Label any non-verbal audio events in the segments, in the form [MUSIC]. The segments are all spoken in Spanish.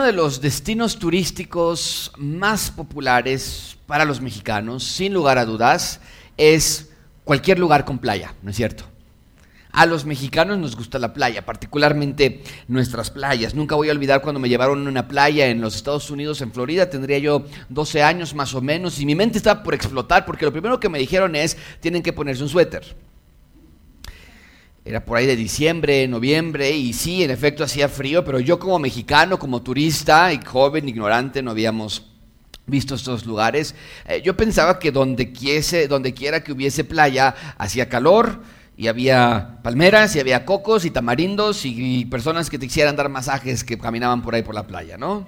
uno de los destinos turísticos más populares para los mexicanos, sin lugar a dudas, es cualquier lugar con playa, ¿no es cierto? A los mexicanos nos gusta la playa, particularmente nuestras playas. Nunca voy a olvidar cuando me llevaron a una playa en los Estados Unidos, en Florida. Tendría yo 12 años más o menos y mi mente estaba por explotar porque lo primero que me dijeron es, tienen que ponerse un suéter. Era por ahí de diciembre, noviembre, y sí, en efecto hacía frío, pero yo como mexicano, como turista y joven, ignorante, no habíamos visto estos lugares. Eh, yo pensaba que donde, quiese, donde quiera que hubiese playa, hacía calor, y había palmeras, y había cocos y tamarindos y, personas que te quisieran dar masajes que caminaban por ahí por la playa, ¿no?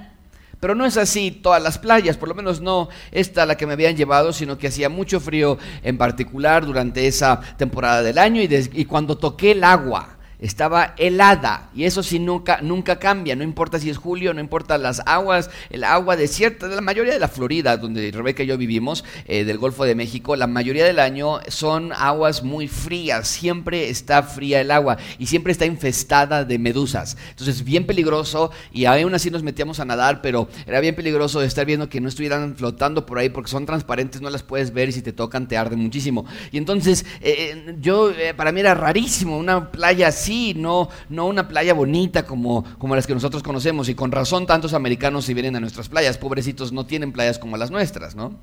Pero no es así todas las playas, por lo menos no esta la que me habían llevado, sino que hacía mucho frío en particular durante esa temporada del año y, y cuando toqué el agua estaba helada y eso sí nunca, nunca cambia, no importa si es julio, no importa las aguas, el agua desierta de la mayoría de la Florida, donde Rebeca y yo vivimos, eh, del Golfo de México, la mayoría del año son aguas muy frías, siempre está fría el agua y siempre está infestada de medusas. Entonces bien peligroso y aún así nos metíamos a nadar, pero era bien peligroso estar viendo que no estuvieran flotando por ahí porque son transparentes, no las puedes ver y si te tocan te arden muchísimo. Y entonces eh, eh, yo, para mí era rarísimo una playa así no, no una playa bonita como, como las que nosotros conocemos. Y con razón tantos americanos si vienen a nuestras playas. Pobrecitos no tienen playas como las nuestras, ¿no?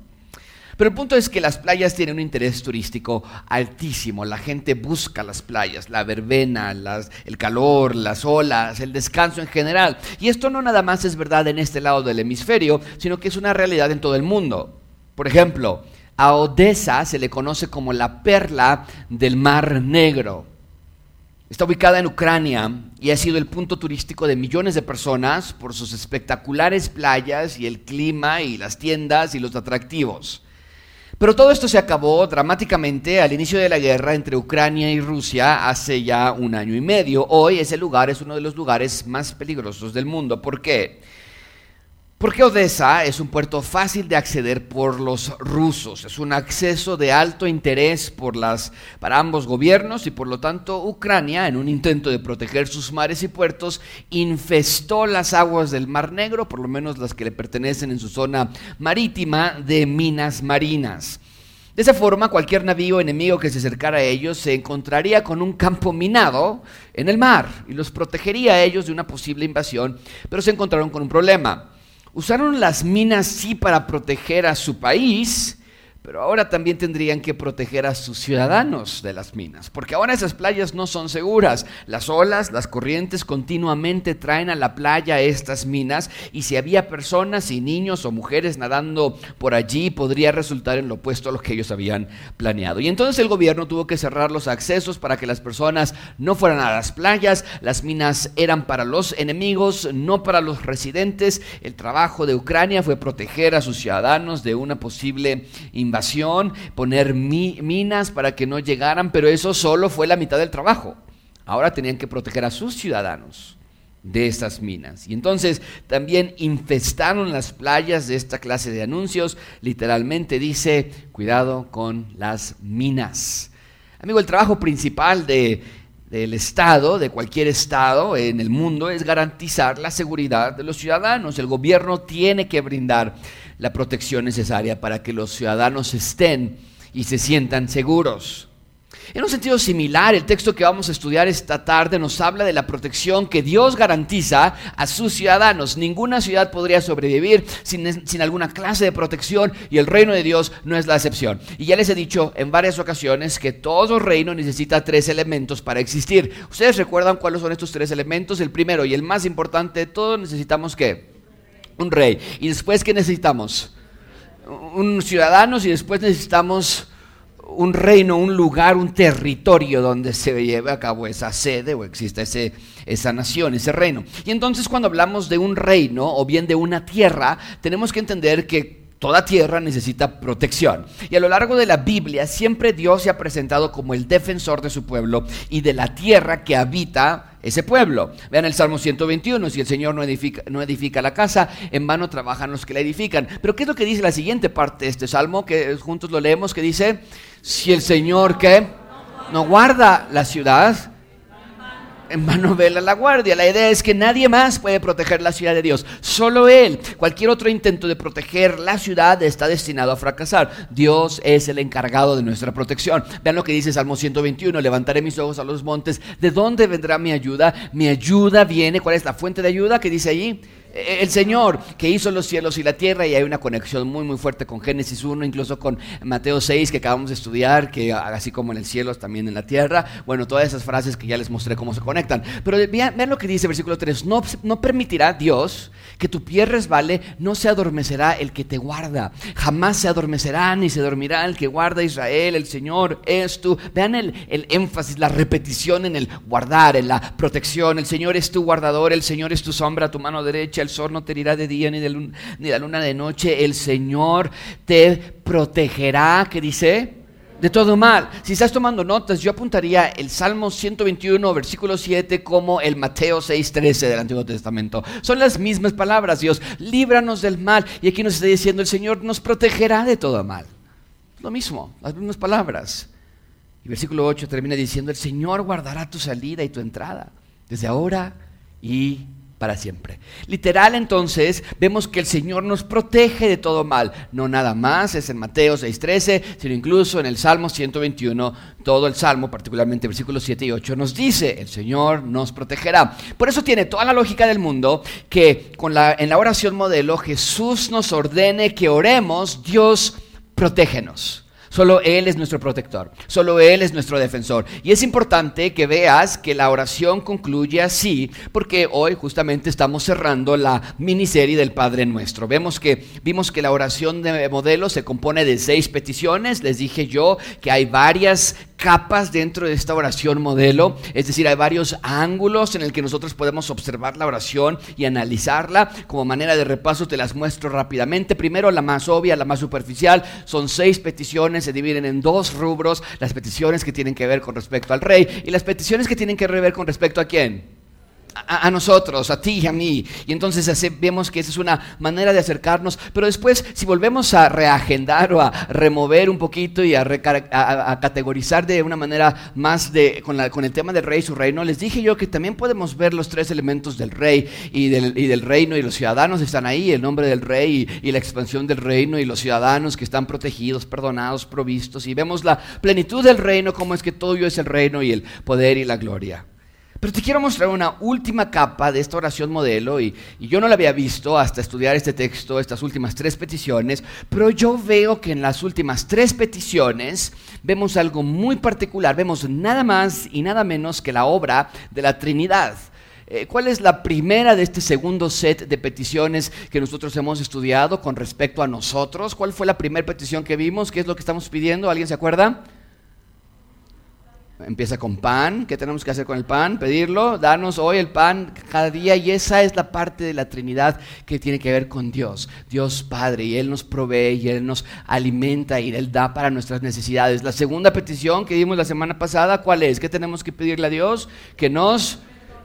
Pero el punto es que las playas tienen un interés turístico altísimo. La gente busca las playas, la verbena, el calor, las olas, el descanso en general. Y esto no nada más es verdad en este lado del hemisferio, sino que es una realidad en todo el mundo. Por ejemplo, a Odessa se le conoce como la perla del Mar Negro. Está ubicada en Ucrania y ha sido el punto turístico de millones de personas por sus espectaculares playas y el clima y las tiendas y los atractivos. Pero todo esto se acabó dramáticamente al inicio de la guerra entre Ucrania y Rusia hace ya un año y medio. Hoy ese lugar es uno de los lugares más peligrosos del mundo. ¿Por qué? Porque Odessa es un puerto fácil de acceder por los rusos, es un acceso de alto interés por las, para ambos gobiernos y por lo tanto Ucrania, en un intento de proteger sus mares y puertos, infestó las aguas del Mar Negro, por lo menos las que le pertenecen en su zona marítima, de minas marinas. De esa forma, cualquier navío enemigo que se acercara a ellos se encontraría con un campo minado en el mar y los protegería a ellos de una posible invasión, pero se encontraron con un problema Usaron las minas sí para proteger a su país, pero ahora también tendrían que proteger a sus ciudadanos de las minas, porque ahora esas playas no son seguras. Las olas, las corrientes continuamente traen a la playa estas minas y si había personas y niños o mujeres nadando por allí, podría resultar en lo opuesto a lo que ellos habían planeado. Y entonces el gobierno tuvo que cerrar los accesos para que las personas no fueran a las playas. Las minas eran para los enemigos, no para los residentes. El trabajo de Ucrania fue proteger a sus ciudadanos de una posible invasión invasión, poner minas para que no llegaran, pero eso solo fue la mitad del trabajo. Ahora tenían que proteger a sus ciudadanos de estas minas. Y entonces también infestaron las playas de esta clase de anuncios. Literalmente dice, cuidado con las minas. Amigo, el trabajo principal de, del Estado, de cualquier Estado en el mundo, es garantizar la seguridad de los ciudadanos. El gobierno tiene que brindar la protección necesaria para que los ciudadanos estén y se sientan seguros. En un sentido similar, el texto que vamos a estudiar esta tarde nos habla de la protección que Dios garantiza a sus ciudadanos. Ninguna ciudad podría sobrevivir sin, sin, alguna clase de protección y el reino de Dios no es la excepción. Y ya les he dicho en varias ocasiones que todo reino necesita tres elementos para existir. ¿Ustedes recuerdan cuáles son estos tres elementos? El primero y el más importante de todo necesitamos que un rey. ¿Y después qué necesitamos? Un ciudadanos y después necesitamos un reino, un lugar, un territorio donde se lleve a cabo esa sede o exista ese, esa nación, ese reino. Y entonces cuando hablamos de un reino o bien de una tierra, tenemos que entender que Toda tierra necesita protección. Y a lo largo de la Biblia siempre Dios se ha presentado como el defensor de su pueblo y de la tierra que habita ese pueblo. Vean el Salmo 121, si el Señor no edifica, no edifica la casa, en vano trabajan los que la edifican. Pero ¿qué es lo que dice la siguiente parte de este Salmo? Que juntos lo leemos, que dice, si el Señor que no guarda la ciudad, en vano [LAUGHS] vela la guardia. La idea es que nadie más puede proteger la ciudad de Dios, solo Él. Cualquier otro intento de proteger la ciudad está destinado a fracasar. Dios es el encargado de nuestra protección. Vean lo que dice Salmo 121, levantaré mis ojos a los montes. ¿De dónde vendrá mi ayuda? Mi ayuda viene, ¿cuál es la fuente de ayuda que dice allí? El Señor que hizo los cielos y la tierra y hay una conexión muy muy fuerte con Génesis 1, incluso con Mateo 6 que acabamos de estudiar, que así como en el cielo también en la tierra, bueno, todas esas frases que ya les mostré cómo se conectan. Pero vean, lo que dice versículo 3, no, no permitirá Dios que tu pie resbale, no se adormecerá el que te guarda, jamás se adormecerá ni se dormirá el que guarda a Israel, el Señor es tú. Vean el, el énfasis, la repetición en el guardar, en la protección, el Señor es tu guardador, el Señor es tu sombra, tu mano derecha el sol no te herirá de día ni de luna, ni de luna de noche, el Señor te protegerá, ¿qué dice? De todo mal. Si estás tomando notas, yo apuntaría el Salmo 121, versículo 7, como el Mateo 6, 13 del Antiguo Testamento. Son las mismas palabras, Dios, líbranos del mal. Y aquí nos está diciendo, el Señor nos protegerá de todo mal. Lo mismo, las mismas palabras. Y versículo 8 termina diciendo, el Señor guardará tu salida y tu entrada, desde ahora y para siempre. Literal entonces vemos que el Señor nos protege de todo mal. No nada más es en Mateo 6:13, sino incluso en el Salmo 121, todo el Salmo, particularmente versículos 7 y 8, nos dice, el Señor nos protegerá. Por eso tiene toda la lógica del mundo que con la, en la oración modelo Jesús nos ordene que oremos, Dios protégenos. Solo Él es nuestro protector, solo Él es nuestro defensor. Y es importante que veas que la oración concluye así, porque hoy justamente estamos cerrando la miniserie del Padre Nuestro. Vemos que, vimos que la oración de modelo se compone de seis peticiones. Les dije yo que hay varias capas dentro de esta oración modelo, es decir, hay varios ángulos en el que nosotros podemos observar la oración y analizarla. Como manera de repaso te las muestro rápidamente. Primero la más obvia, la más superficial, son seis peticiones, se dividen en dos rubros, las peticiones que tienen que ver con respecto al rey y las peticiones que tienen que ver con respecto a quién a, nosotros, a ti y a mí. Y entonces vemos que esa es una manera de acercarnos. Pero después, si volvemos a reagendar o a remover un poquito y a, categorizar de una manera más de, con, con, el tema del rey y su reino, les dije yo que también podemos ver los tres elementos del rey y del, y del reino y los ciudadanos están ahí, el nombre del rey y, y la expansión del reino y los ciudadanos que están protegidos, perdonados, provistos. Y vemos la plenitud del reino, como es que todo es el reino y el poder y la gloria. Pero te quiero mostrar una última capa de esta oración modelo y, yo no la había visto hasta estudiar este texto, estas últimas tres peticiones, pero yo veo que en las últimas tres peticiones vemos algo muy particular, vemos nada más y nada menos que la obra de la Trinidad. Eh, ¿Cuál es la primera de este segundo set de peticiones que nosotros hemos estudiado con respecto a nosotros? ¿Cuál fue la primera petición que vimos? ¿Qué es lo que estamos pidiendo? ¿Alguien se acuerda? Empieza con pan. ¿Qué tenemos que hacer con el pan? Pedirlo. Darnos hoy el pan cada día. Y esa es la parte de la Trinidad que tiene que ver con Dios. Dios Padre. Y Él nos provee y Él nos alimenta y Él da para nuestras necesidades. La segunda petición que dimos la semana pasada, ¿cuál es? ¿Qué tenemos que pedirle a Dios? Que nos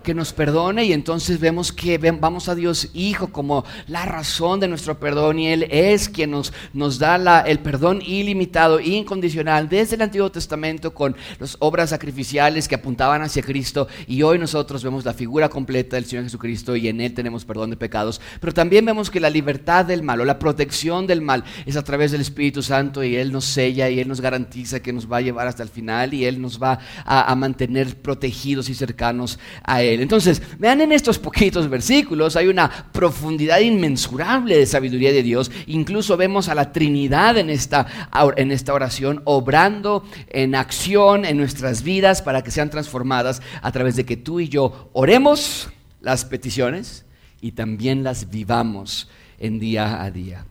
que nos perdone y entonces vemos que vamos a Dios Hijo como la razón de nuestro perdón y Él es quien nos, da la, el perdón ilimitado, incondicional desde el Antiguo Testamento con las obras sacrificiales que apuntaban hacia Cristo y hoy nosotros vemos la figura completa del Señor Jesucristo y en Él tenemos perdón de pecados. Pero también vemos que la libertad del mal o la protección del mal es a través del Espíritu Santo y Él nos sella y Él nos garantiza que nos va a llevar hasta el final y Él nos va a, a mantener protegidos y cercanos a Él. Entonces, vean en estos poquitos versículos, hay una profundidad inmensurable de sabiduría de Dios. Incluso vemos a la Trinidad en esta, en esta oración, obrando en acción en nuestras vidas para que sean transformadas a través de que tú y yo oremos las peticiones y también las vivamos en día a día.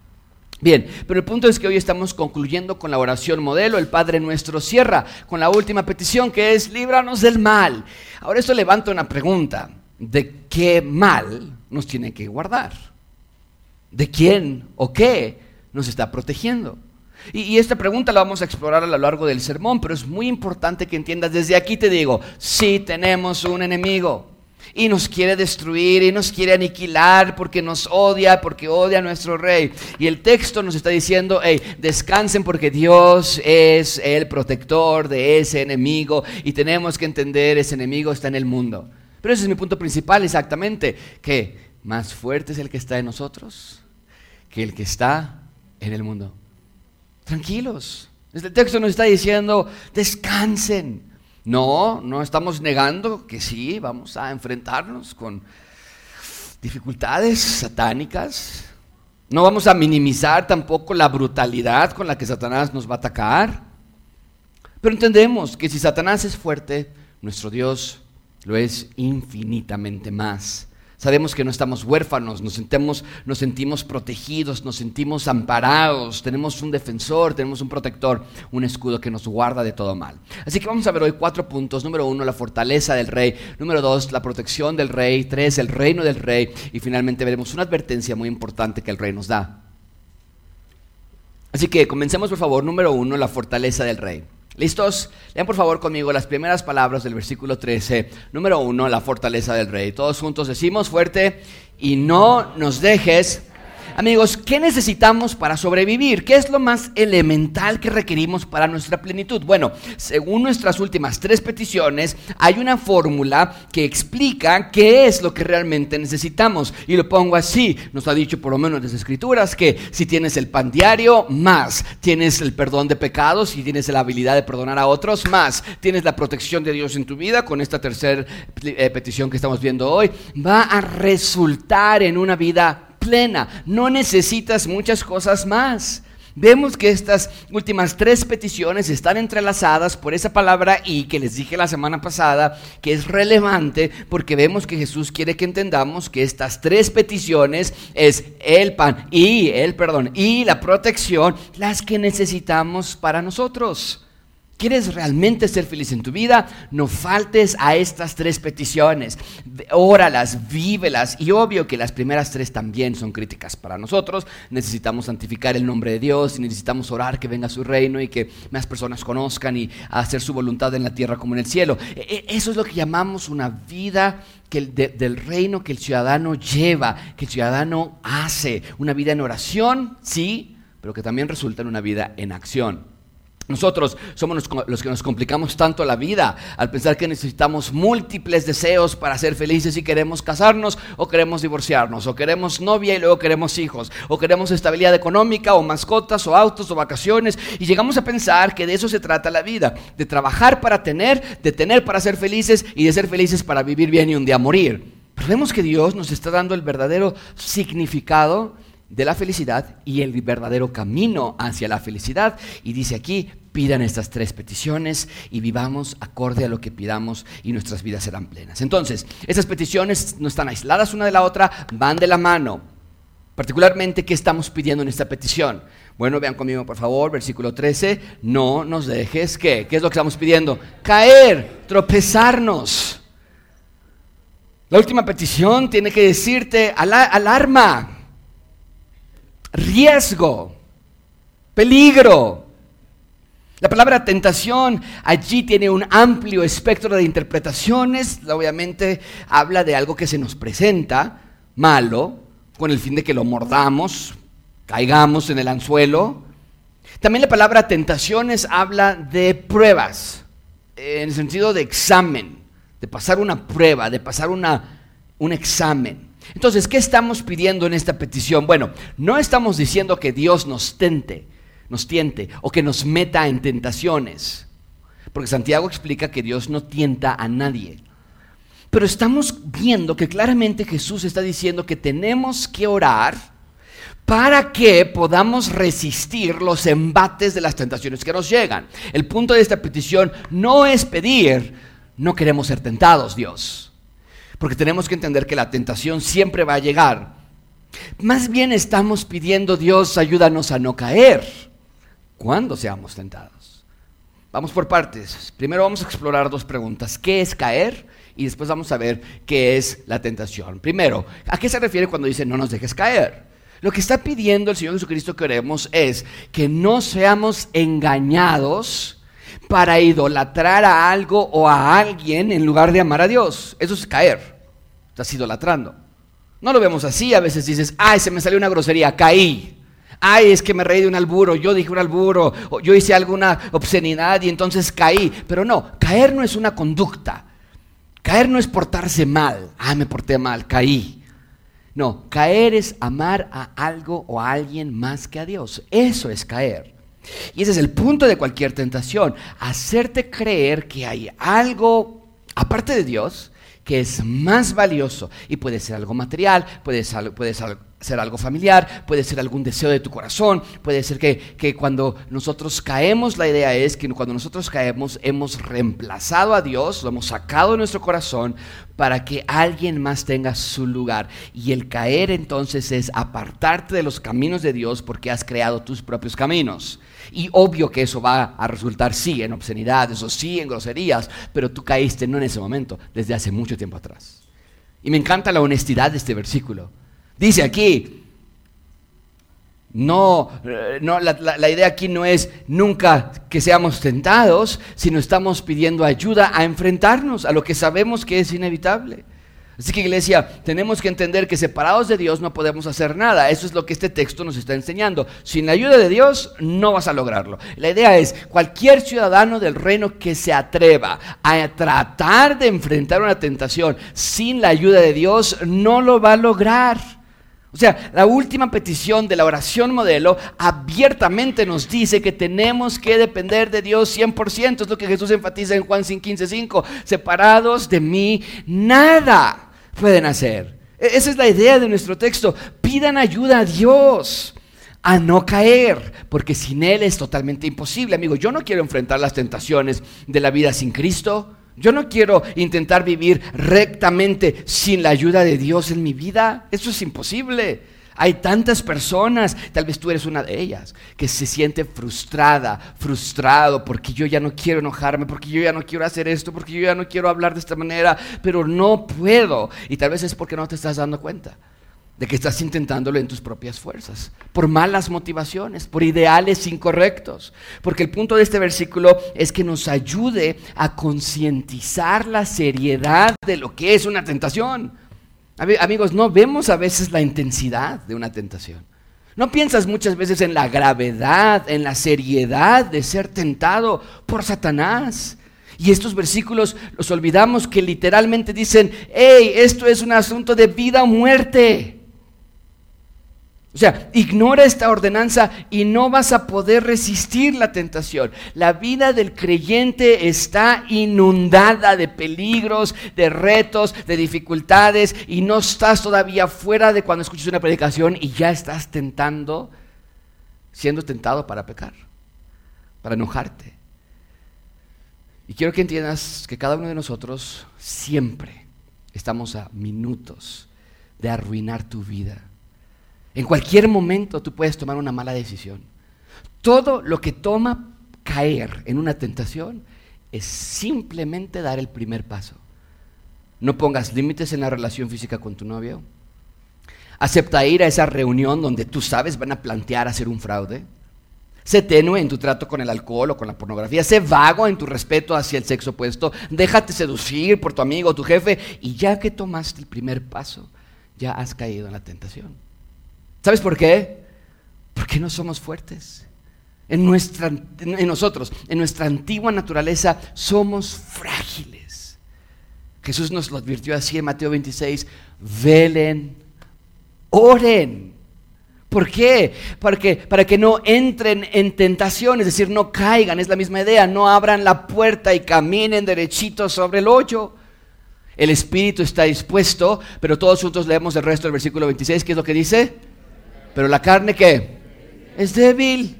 Bien, pero el punto es que hoy estamos concluyendo con la oración modelo. El Padre nuestro cierra con la última petición que es líbranos del mal. Ahora esto levanta una pregunta. ¿De qué mal nos tiene que guardar? ¿De quién o qué nos está protegiendo? Y, y, esta pregunta la vamos a explorar a lo largo del sermón, pero es muy importante que entiendas, desde aquí te digo, sí tenemos un enemigo y nos quiere destruir y nos quiere aniquilar porque nos odia, porque odia a nuestro rey. Y el texto nos está diciendo, hey, descansen porque Dios es el protector de ese enemigo y tenemos que entender, ese enemigo está en el mundo. Pero ese es mi punto principal exactamente, que más fuerte es el que está en nosotros que el que está en el mundo. Tranquilos. Este texto nos está diciendo, descansen. No, no estamos negando que sí, vamos a enfrentarnos con dificultades satánicas. No vamos a minimizar tampoco la brutalidad con la que Satanás nos va a atacar. Pero entendemos que si Satanás es fuerte, nuestro Dios lo es infinitamente más. Sabemos que no estamos huérfanos, nos sentimos, nos sentimos protegidos, nos sentimos amparados, tenemos un defensor, tenemos un protector, un escudo que nos guarda de todo mal. Así que vamos a ver hoy cuatro puntos. Número uno, la fortaleza del rey. Número dos, la protección del rey. Tres, el reino del rey. Y finalmente veremos una advertencia muy importante que el rey nos da. Así que comencemos por favor. Número uno, la fortaleza del rey. ¿Listos? Lean por favor conmigo las primeras palabras del versículo 13. Número uno, la fortaleza del rey. Todos juntos decimos fuerte, y no nos dejes Amigos, ¿qué necesitamos para sobrevivir? ¿Qué es lo más elemental que requerimos para nuestra plenitud? Bueno, según nuestras últimas tres peticiones, hay una fórmula que explica qué es lo que realmente necesitamos. Y lo pongo así, nos ha dicho por lo menos en las escrituras que si tienes el pan diario, más. Tienes el perdón de pecados y tienes la habilidad de perdonar a otros, más. Tienes la protección de Dios en tu vida con esta tercera eh, petición que estamos viendo hoy. Va a resultar en una vida plena, no necesitas muchas cosas más. Vemos que estas últimas tres peticiones están entrelazadas por esa palabra y que les dije la semana pasada que es relevante porque vemos que Jesús quiere que entendamos que estas tres peticiones es el pan y el perdón y la protección las que necesitamos para nosotros. ¿Quieres realmente ser feliz en tu vida? No faltes a estas tres peticiones. Óralas, vívelas. Y obvio que las primeras tres también son críticas para nosotros. Necesitamos santificar el nombre de Dios y necesitamos orar que venga su reino y que más personas conozcan y hacer su voluntad en la tierra como en el cielo. E, e, eso es lo que llamamos una vida del reino que el ciudadano lleva, que el ciudadano hace. Una vida en oración, sí, pero que también resulta en una vida en acción. Nosotros somos los que nos complicamos tanto la vida al pensar que necesitamos múltiples deseos para ser felices y queremos casarnos o queremos divorciarnos o queremos novia y luego queremos hijos o queremos estabilidad económica o mascotas o autos o vacaciones y llegamos a pensar que de eso se trata la vida, de trabajar para tener, de tener para ser felices y de ser felices para vivir bien y un día morir. Pero vemos que Dios nos está dando el verdadero significado de la felicidad y el verdadero camino hacia la felicidad. Y dice aquí, pidan estas tres peticiones y vivamos acorde a lo que pidamos y nuestras vidas serán plenas. Entonces, estas peticiones no están aisladas una de la otra, van de la mano. Particularmente, ¿qué estamos pidiendo en esta petición? Bueno, vean conmigo por favor, versículo 13, no nos dejes, ¿qué? ¿Qué es lo que estamos pidiendo? Caer, tropezarnos. La última petición tiene que decirte alarma, riesgo, peligro. La palabra tentación allí tiene un amplio espectro de interpretaciones. Obviamente habla de algo que se nos presenta malo, con el fin de que lo mordamos, caigamos en el anzuelo. También la palabra tentaciones habla de pruebas, en el sentido de examen, de pasar una prueba, de pasar una, un examen. Entonces, ¿qué estamos pidiendo en esta petición? Bueno, no estamos diciendo que Dios nos tente, nos tiente o que nos meta en tentaciones. Porque Santiago explica que Dios no tienta a nadie. Pero estamos viendo que claramente Jesús está diciendo que tenemos que orar para que podamos resistir los embates de las tentaciones que nos llegan. El punto de esta petición no es pedir, no queremos ser tentados, Dios. Porque tenemos que entender que la tentación siempre va a llegar. Más bien estamos pidiendo, Dios, ayúdanos a no caer cuando seamos tentados. Vamos por partes. Primero vamos a explorar dos preguntas. ¿Qué es caer? Y después vamos a ver qué es la tentación. Primero, ¿a qué se refiere cuando dice no nos dejes caer? Lo que está pidiendo el Señor Jesucristo que oremos es que no seamos engañados para idolatrar a algo o a alguien en lugar de amar a Dios. Eso es caer. Estás idolatrando. No lo vemos así. A veces dices, ay, se me salió una grosería, caí. Ay, es que me reí de un alburo, yo dije un alburo, o yo hice alguna obscenidad y entonces caí. Pero no, caer no es una conducta. Caer no es portarse mal. Ah, me porté mal, caí. No, caer es amar a algo o a alguien más que a Dios. Eso es caer. Y ese es el punto de cualquier tentación, hacerte creer que hay algo aparte de Dios que es más valioso y puede ser algo material, puede ser, puede ser algo familiar, puede ser algún deseo de tu corazón, puede ser que, que, cuando nosotros caemos, la idea es que cuando nosotros caemos hemos reemplazado a Dios, lo hemos sacado de nuestro corazón para que alguien más tenga su lugar. Y el caer entonces es apartarte de los caminos de Dios porque has creado tus propios caminos. Y obvio que eso va a resultar sí en obscenidades o sí en groserías, pero tú caíste no en ese momento, desde hace mucho tiempo atrás. Y me encanta la honestidad de este versículo. Dice aquí, no, eh, no la, la, idea aquí no es nunca que seamos tentados, sino estamos pidiendo ayuda a enfrentarnos a lo que sabemos que es inevitable. Así que iglesia, tenemos que entender que separados de Dios no podemos hacer nada. Eso es lo que este texto nos está enseñando. Sin la ayuda de Dios no vas a lograrlo. La idea es, cualquier ciudadano del reino que se atreva a tratar de enfrentar una tentación sin la ayuda de Dios no lo va a lograr. O sea, la última petición de la oración modelo abiertamente nos dice que tenemos que depender de Dios 100%. Es lo que Jesús enfatiza en Juan 5. Separados de mí, nada pueden hacer. E-, esa es la idea de nuestro texto. Pidan ayuda a Dios a no caer, porque sin Él es totalmente imposible. Amigo, yo no quiero enfrentar las tentaciones de la vida sin Cristo. Yo no quiero intentar vivir rectamente sin la ayuda de Dios en mi vida. Eso es imposible. Hay tantas personas, tal vez tú eres una de ellas, que se siente frustrada, frustrado, porque yo ya no quiero enojarme, porque yo ya no quiero hacer esto, porque yo ya no quiero hablar de esta manera, pero no puedo. Y tal vez es porque no te estás dando cuenta de que estás intentándolo en tus propias fuerzas, por malas motivaciones, por ideales incorrectos. Porque el punto de este versículo es que nos ayude a concientizar la seriedad de lo que es una tentación. Amigos, no vemos a veces la intensidad de una tentación. No piensas muchas veces en la gravedad, en la seriedad de ser tentado por Satanás. Y estos versículos los olvidamos que literalmente dicen, hey, esto es un asunto de vida o muerte. O sea, ignora esta ordenanza y no vas a poder resistir la tentación. La vida del creyente está inundada de peligros, de retos, de dificultades y no estás todavía fuera de cuando escuchas una predicación y ya estás tentando, siendo tentado para pecar, para enojarte. Y quiero que entiendas que cada uno de nosotros siempre estamos a minutos de arruinar tu vida en cualquier momento tú puedes tomar una mala decisión. Todo lo que toma caer en una tentación es simplemente dar el primer paso. No pongas límites en la relación física con tu novio. Acepta ir a esa reunión donde tú sabes van a plantear hacer un fraude. Sé tenue en tu trato con el alcohol o con la pornografía. Sé vago en tu respeto hacia el sexo opuesto. Déjate seducir por tu amigo o tu jefe. Y ya que tomaste el primer paso, ya has caído en la tentación. ¿Sabes por qué? Porque no somos fuertes. En, nuestra, en nosotros, en nuestra antigua naturaleza, somos frágiles. Jesús nos lo advirtió así en Mateo 26, velen, oren. ¿Por qué? Porque, para que no entren en tentación, es decir, no caigan, es la misma idea, no abran la puerta y caminen derechito sobre el hoyo. El espíritu está dispuesto, pero todos juntos leemos el resto del versículo 26, ¿qué es lo que dice? Pero la carne ¿qué? Es débil.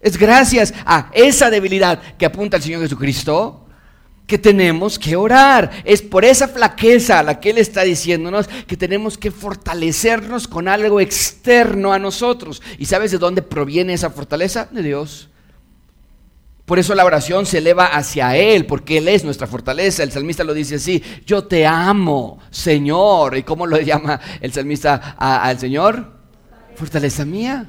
Es gracias a esa debilidad que apunta el Señor Jesucristo que tenemos que orar. Es por esa flaqueza a la que Él está diciéndonos que tenemos que fortalecernos con algo externo a nosotros. ¿Y sabes de dónde proviene esa fortaleza? De Dios. Por eso la oración se eleva hacia Él, porque Él es nuestra fortaleza. El salmista lo dice así, yo te amo, Señor. ¿Y cómo lo [LAUGHS] llama el salmista al Señor? Fortaleza mía.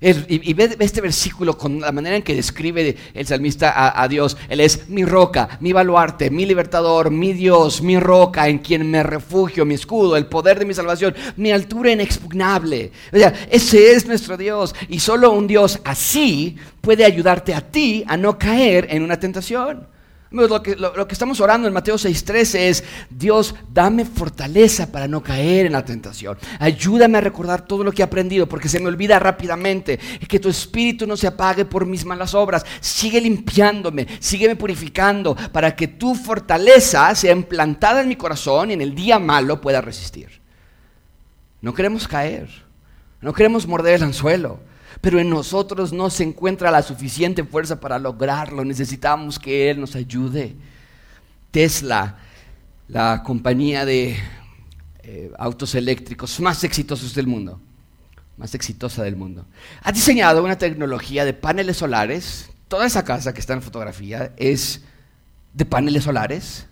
y, ve este versículo con la manera en que describe el salmista a, Dios. Él es mi roca, mi baluarte, mi libertador, mi Dios, mi roca en quien me refugio, mi escudo, el poder de mi salvación, mi altura inexpugnable. O sea, ese es nuestro Dios. Y solo un Dios así puede ayudarte a ti a no caer en una tentación. Lo que, lo, que, estamos orando en Mateo 6:13 es, Dios, dame fortaleza para no caer en la tentación. Ayúdame a recordar todo lo que he aprendido porque se me olvida rápidamente. Que tu espíritu no se apague por mis malas obras. Sigue limpiándome, sígueme purificando para que tu fortaleza sea implantada en mi corazón y en el día malo pueda resistir. No queremos caer, no queremos morder el anzuelo pero en nosotros no se encuentra la suficiente fuerza para lograrlo. Necesitamos que Él nos ayude. Tesla, la compañía de eh, autos eléctricos más exitosos del mundo, más exitosa del mundo, ha diseñado una tecnología de paneles solares. Toda esa casa que está en fotografía es de paneles solares,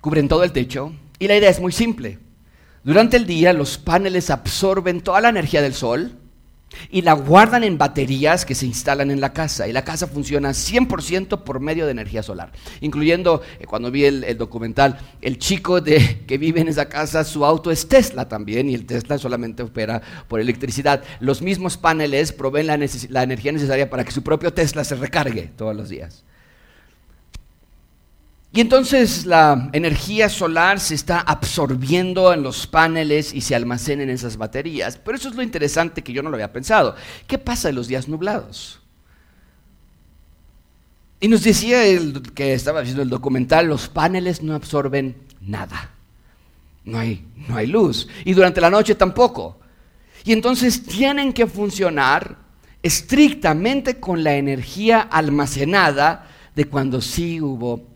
cubren todo el techo y la idea es muy simple. Durante el día los paneles absorben toda la energía del sol, y la guardan en baterías que se instalan en la casa. Y la casa funciona 100% por medio de energía solar. Incluyendo, eh, cuando vi el, documental, el chico de, que vive en esa casa, su auto es Tesla también, y el Tesla solamente opera por electricidad. Los mismos paneles proveen la, la energía necesaria para que su propio Tesla se recargue todos los días. Y entonces la energía solar se está absorbiendo en los paneles y se almacena en esas baterías. Pero eso es lo interesante que yo no lo había pensado. ¿Qué pasa en los días nublados? Y nos decía el que estaba viendo el documental, los paneles no absorben nada. No hay, no hay luz. Y durante la noche tampoco. Y entonces tienen que funcionar estrictamente con la energía almacenada de cuando sí hubo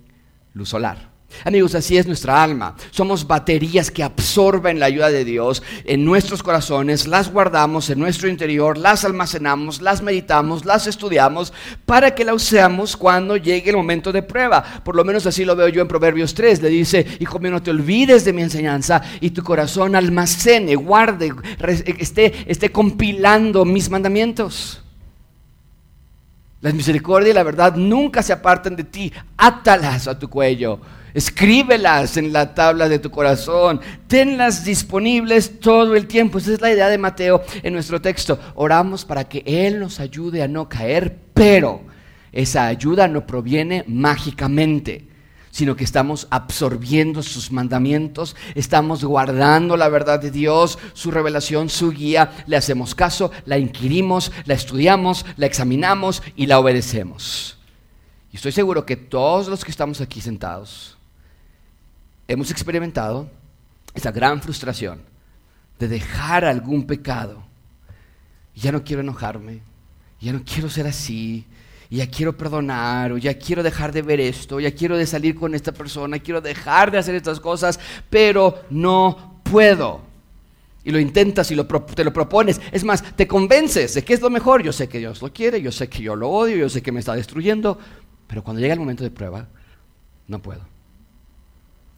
luz solar. Amigos, así es nuestra alma. Somos baterías que absorben la ayuda de Dios en nuestros corazones, las guardamos en nuestro interior, las almacenamos, las meditamos, las estudiamos para que la usemos cuando llegue el momento de prueba. Por lo menos así lo veo yo en Proverbios 3. Le dice, hijo mío, no te olvides de mi enseñanza y tu corazón almacene, guarde, esté, esté compilando mis mandamientos. La misericordia y la verdad nunca se apartan de ti. Átalas a tu cuello. Escríbelas en la tabla de tu corazón. Tenlas disponibles todo el tiempo. Esa es la idea de Mateo en nuestro texto. Oramos para que Él nos ayude a no caer, pero esa ayuda no proviene mágicamente sino que estamos absorbiendo sus mandamientos, estamos guardando la verdad de Dios, su revelación, su guía, le hacemos caso, la inquirimos, la estudiamos, la examinamos y la obedecemos. Y estoy seguro que todos los que estamos aquí sentados hemos experimentado esa gran frustración de dejar algún pecado. Ya no quiero enojarme, ya no quiero ser así, ya quiero perdonar, o ya quiero dejar de ver esto, ya quiero de salir con esta persona, quiero dejar de hacer estas cosas, pero no puedo. Y lo intentas y lo, te lo propones. Es más, te convences de que es lo mejor. Yo sé que Dios lo quiere, yo sé que yo lo odio, yo sé que me está destruyendo, pero cuando llega el momento de prueba, no puedo.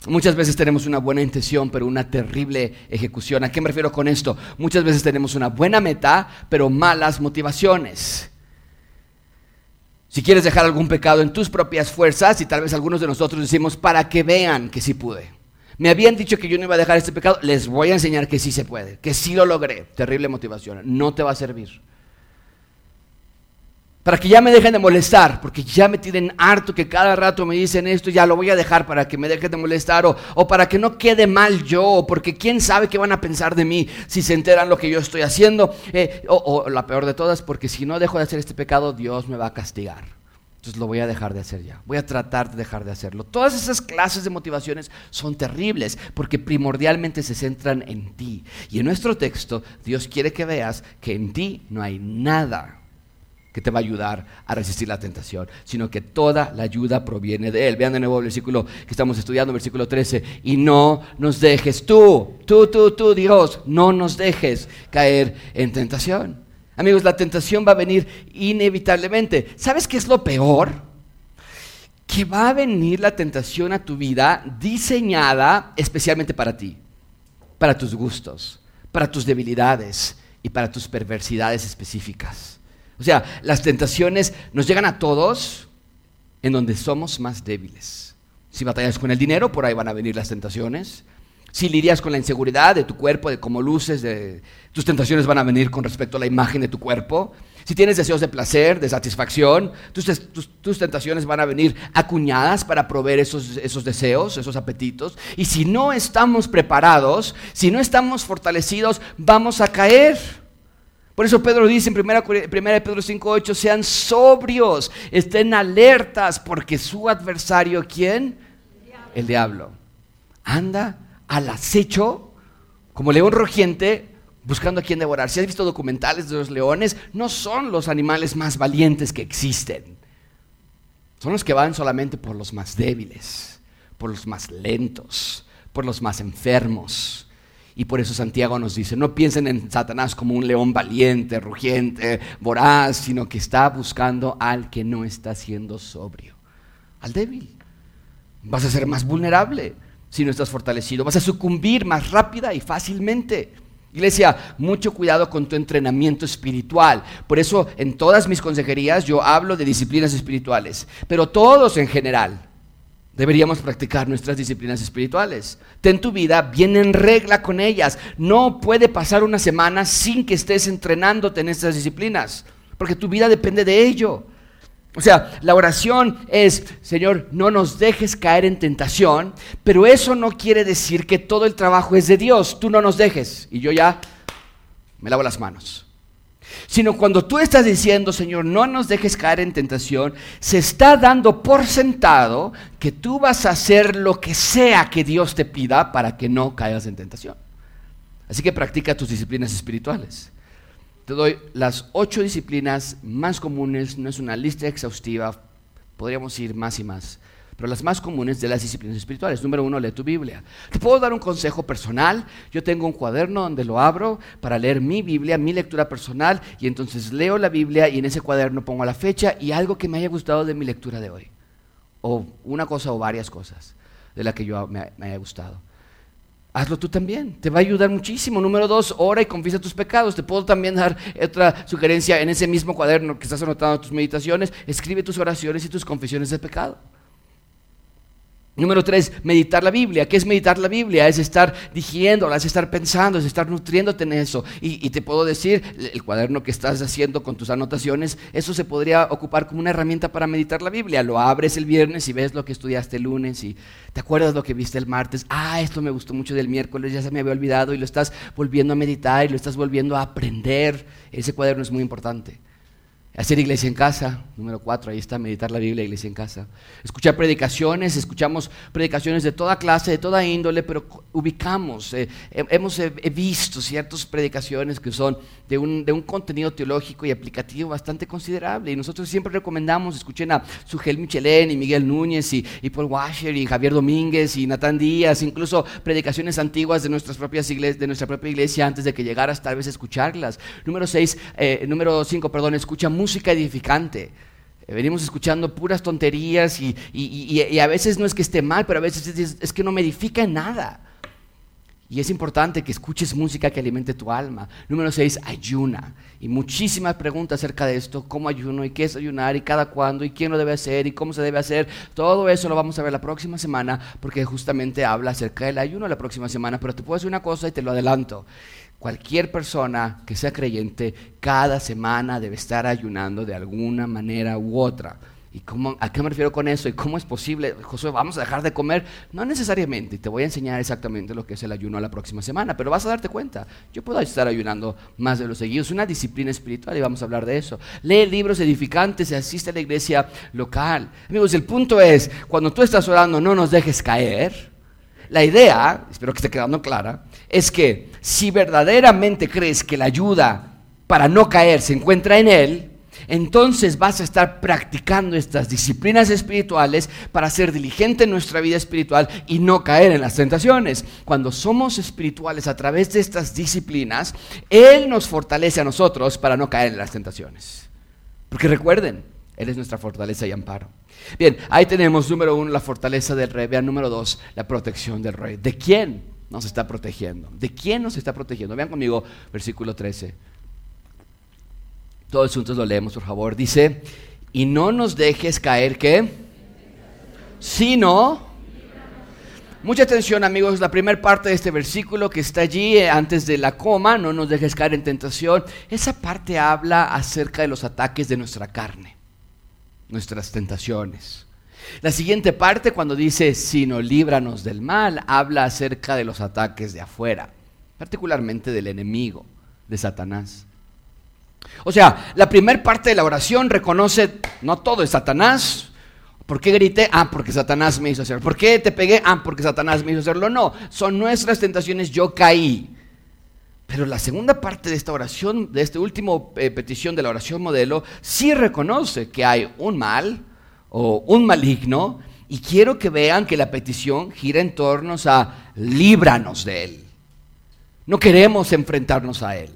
Muchas veces tenemos una buena intención, pero una terrible ejecución. ¿A qué me refiero con esto? Muchas veces tenemos una buena meta, pero malas motivaciones. Si quieres dejar algún pecado en tus propias fuerzas, y tal vez algunos de nosotros decimos, para que vean que sí pude. Me habían dicho que yo no iba a dejar este pecado, les voy a enseñar que sí se puede, que sí lo logré. Terrible motivación, no te va a servir para que ya me dejen de molestar, porque ya me tienen harto que cada rato me dicen esto, ya lo voy a dejar para que me dejen de molestar, o, para que no quede mal yo, porque quién sabe qué van a pensar de mí si se enteran lo que yo estoy haciendo, eh, o, o la peor de todas, porque si no dejo de hacer este pecado, Dios me va a castigar. Entonces lo voy a dejar de hacer ya. Voy a tratar de dejar de hacerlo. Todas esas clases de motivaciones son terribles porque primordialmente se centran en ti. Y en nuestro texto Dios quiere que veas que en ti no hay nada que te va a ayudar a resistir la tentación, sino que toda la ayuda proviene de Él. Vean de nuevo el versículo que estamos estudiando, versículo 13. Y no nos dejes tú, tú, tú, tú, Dios, no nos dejes caer en tentación. Amigos, la tentación va a venir inevitablemente. ¿Sabes qué es lo peor? Que va a venir la tentación a tu vida diseñada especialmente para ti, para tus gustos, para tus debilidades y para tus perversidades específicas. O sea, las tentaciones nos llegan a todos en donde somos más débiles. Si batallas con el dinero, por ahí van a venir las tentaciones. Si lidias con la inseguridad de tu cuerpo, de cómo luces, tus tentaciones van a venir con respecto a la imagen de tu cuerpo. Si tienes deseos de placer, de satisfacción, tus, tentaciones van a venir acuñadas para proveer esos, esos deseos, esos apetitos. Y si no estamos preparados, si no estamos fortalecidos, vamos a caer. Por eso Pedro dice en 1 Pedro 5.8, sean sobrios, estén alertas, porque su adversario, ¿quién? El diablo. Anda al acecho, como león rugiente, buscando a quien devorar. Si has visto documentales de los leones, no son los animales más valientes que existen. Son los que van solamente por los más débiles, por los más lentos, por los más enfermos. Y por eso Santiago nos dice, no piensen en Satanás como un león valiente, rugiente, voraz, sino que está buscando al que no está siendo sobrio, al débil. Vas a ser más vulnerable si no estás fortalecido, vas a sucumbir más rápida y fácilmente. Iglesia, mucho cuidado con tu entrenamiento espiritual. Por eso en todas mis consejerías yo hablo de disciplinas espirituales, pero todos en general Deberíamos practicar nuestras disciplinas espirituales. Ten tu vida bien en regla con ellas. No puede pasar una semana sin que estés entrenándote en estas disciplinas, porque tu vida depende de ello. O sea, la oración es, Señor, no nos dejes caer en tentación, pero eso no quiere decir que todo el trabajo es de Dios. Tú no nos dejes. Y yo ya me lavo las manos sino cuando tú estás diciendo, Señor, no nos dejes caer en tentación, se está dando por sentado que tú vas a hacer lo que sea que Dios te pida para que no caigas en tentación. Así que practica tus disciplinas espirituales. Te doy las ocho disciplinas más comunes, no es una lista exhaustiva, podríamos ir más y más pero las más comunes de las disciplinas espirituales. Número uno, lee tu Biblia. Te puedo dar un consejo personal. Yo tengo un cuaderno donde lo abro para leer mi Biblia, mi lectura personal, y entonces leo la Biblia y en ese cuaderno pongo la fecha y algo que me haya gustado de mi lectura de hoy. O una cosa o varias cosas de la que yo me, haya gustado. Hazlo tú también, te va a ayudar muchísimo. Número dos, ora y confiesa tus pecados. Te puedo también dar otra sugerencia en ese mismo cuaderno que estás anotando tus meditaciones. Escribe tus oraciones y tus confesiones de pecado. Número tres, meditar la Biblia. ¿Qué es meditar la Biblia? Es estar digiriéndola, es estar pensando, es estar nutriéndote en eso. Y, te puedo decir, el cuaderno que estás haciendo con tus anotaciones, eso se podría ocupar como una herramienta para meditar la Biblia. Lo abres el viernes y ves lo que estudiaste el lunes y te acuerdas lo que viste el martes. Ah, esto me gustó mucho del miércoles, ya se me había olvidado y lo estás volviendo a meditar y lo estás volviendo a aprender. Ese cuaderno es muy importante. Hacer iglesia en casa, número cuatro, ahí está, meditar la Biblia, iglesia en casa. Escuchar predicaciones, escuchamos predicaciones de toda clase, de toda índole, pero ubicamos, eh, hemos visto ciertas predicaciones que son de un, de un, contenido teológico y aplicativo bastante considerable. Y nosotros siempre recomendamos, escuchen a Sugel Michelén y Miguel Núñez y, y, Paul Washer y Javier Domínguez y Natán Díaz, incluso predicaciones antiguas de, nuestras propias iglesias, de nuestra propia iglesia antes de que llegaras tal vez a escucharlas. Número seis, eh, número cinco, perdón, escucha música edificante. Eh, venimos escuchando puras tonterías y, y, a veces no es que esté mal, pero a veces es, es que no me edifica en nada. Y es importante que escuches música que alimente tu alma. Número seis, ayuna. Y muchísimas preguntas acerca de esto, cómo ayuno y qué es ayunar y cada cuándo y quién lo debe hacer y cómo se debe hacer. Todo eso lo vamos a ver la próxima semana porque justamente habla acerca del ayuno la próxima semana. Pero te puedo decir una cosa y te lo adelanto. Cualquier persona que sea creyente cada semana debe estar ayunando de alguna manera u otra. ¿Y cómo, a qué me refiero con eso? ¿Y cómo es posible? Josué, ¿vamos a dejar de comer? No necesariamente. Te voy a enseñar exactamente lo que es el ayuno la próxima semana, pero vas a darte cuenta. Yo puedo estar ayunando más de los seguidos. Es una disciplina espiritual y vamos a hablar de eso. Lee libros edificantes y asiste a la iglesia local. Amigos, el punto es, cuando tú estás orando, no nos dejes caer. La idea, espero que esté quedando clara, es que si verdaderamente crees que la ayuda para no caer se encuentra en Él, entonces vas a estar practicando estas disciplinas espirituales para ser diligente en nuestra vida espiritual y no caer en las tentaciones. Cuando somos espirituales a través de estas disciplinas, Él nos fortalece a nosotros para no caer en las tentaciones. Porque recuerden, Él es nuestra fortaleza y amparo. Bien, ahí tenemos número uno la fortaleza del rey. Vean número dos la protección del rey. ¿De quién nos está protegiendo? ¿De quién nos está protegiendo? Vean conmigo versículo 13. Todos juntos lo leemos, por favor. Dice, y no nos dejes caer, ¿qué? Sino, Mucha atención amigos, la primera parte de este versículo que está allí eh, antes de la coma, no nos dejes caer en tentación, esa parte habla acerca de los ataques de nuestra carne, nuestras tentaciones. La siguiente parte, cuando dice, sino líbranos del mal, habla acerca de los ataques de afuera, particularmente del enemigo, de Satanás. O sea, la primera parte de la oración reconoce, no todo es Satanás, ¿Por qué grité? Ah, porque Satanás me hizo hacerlo. ¿Por qué te pegué? Ah, porque Satanás me hizo hacerlo. No, son nuestras tentaciones, yo caí. Pero la segunda parte de esta oración, de esta última eh, petición de la oración modelo, sí reconoce que hay un mal o un maligno y quiero que vean que la petición gira en torno a líbranos de él. No queremos enfrentarnos a él.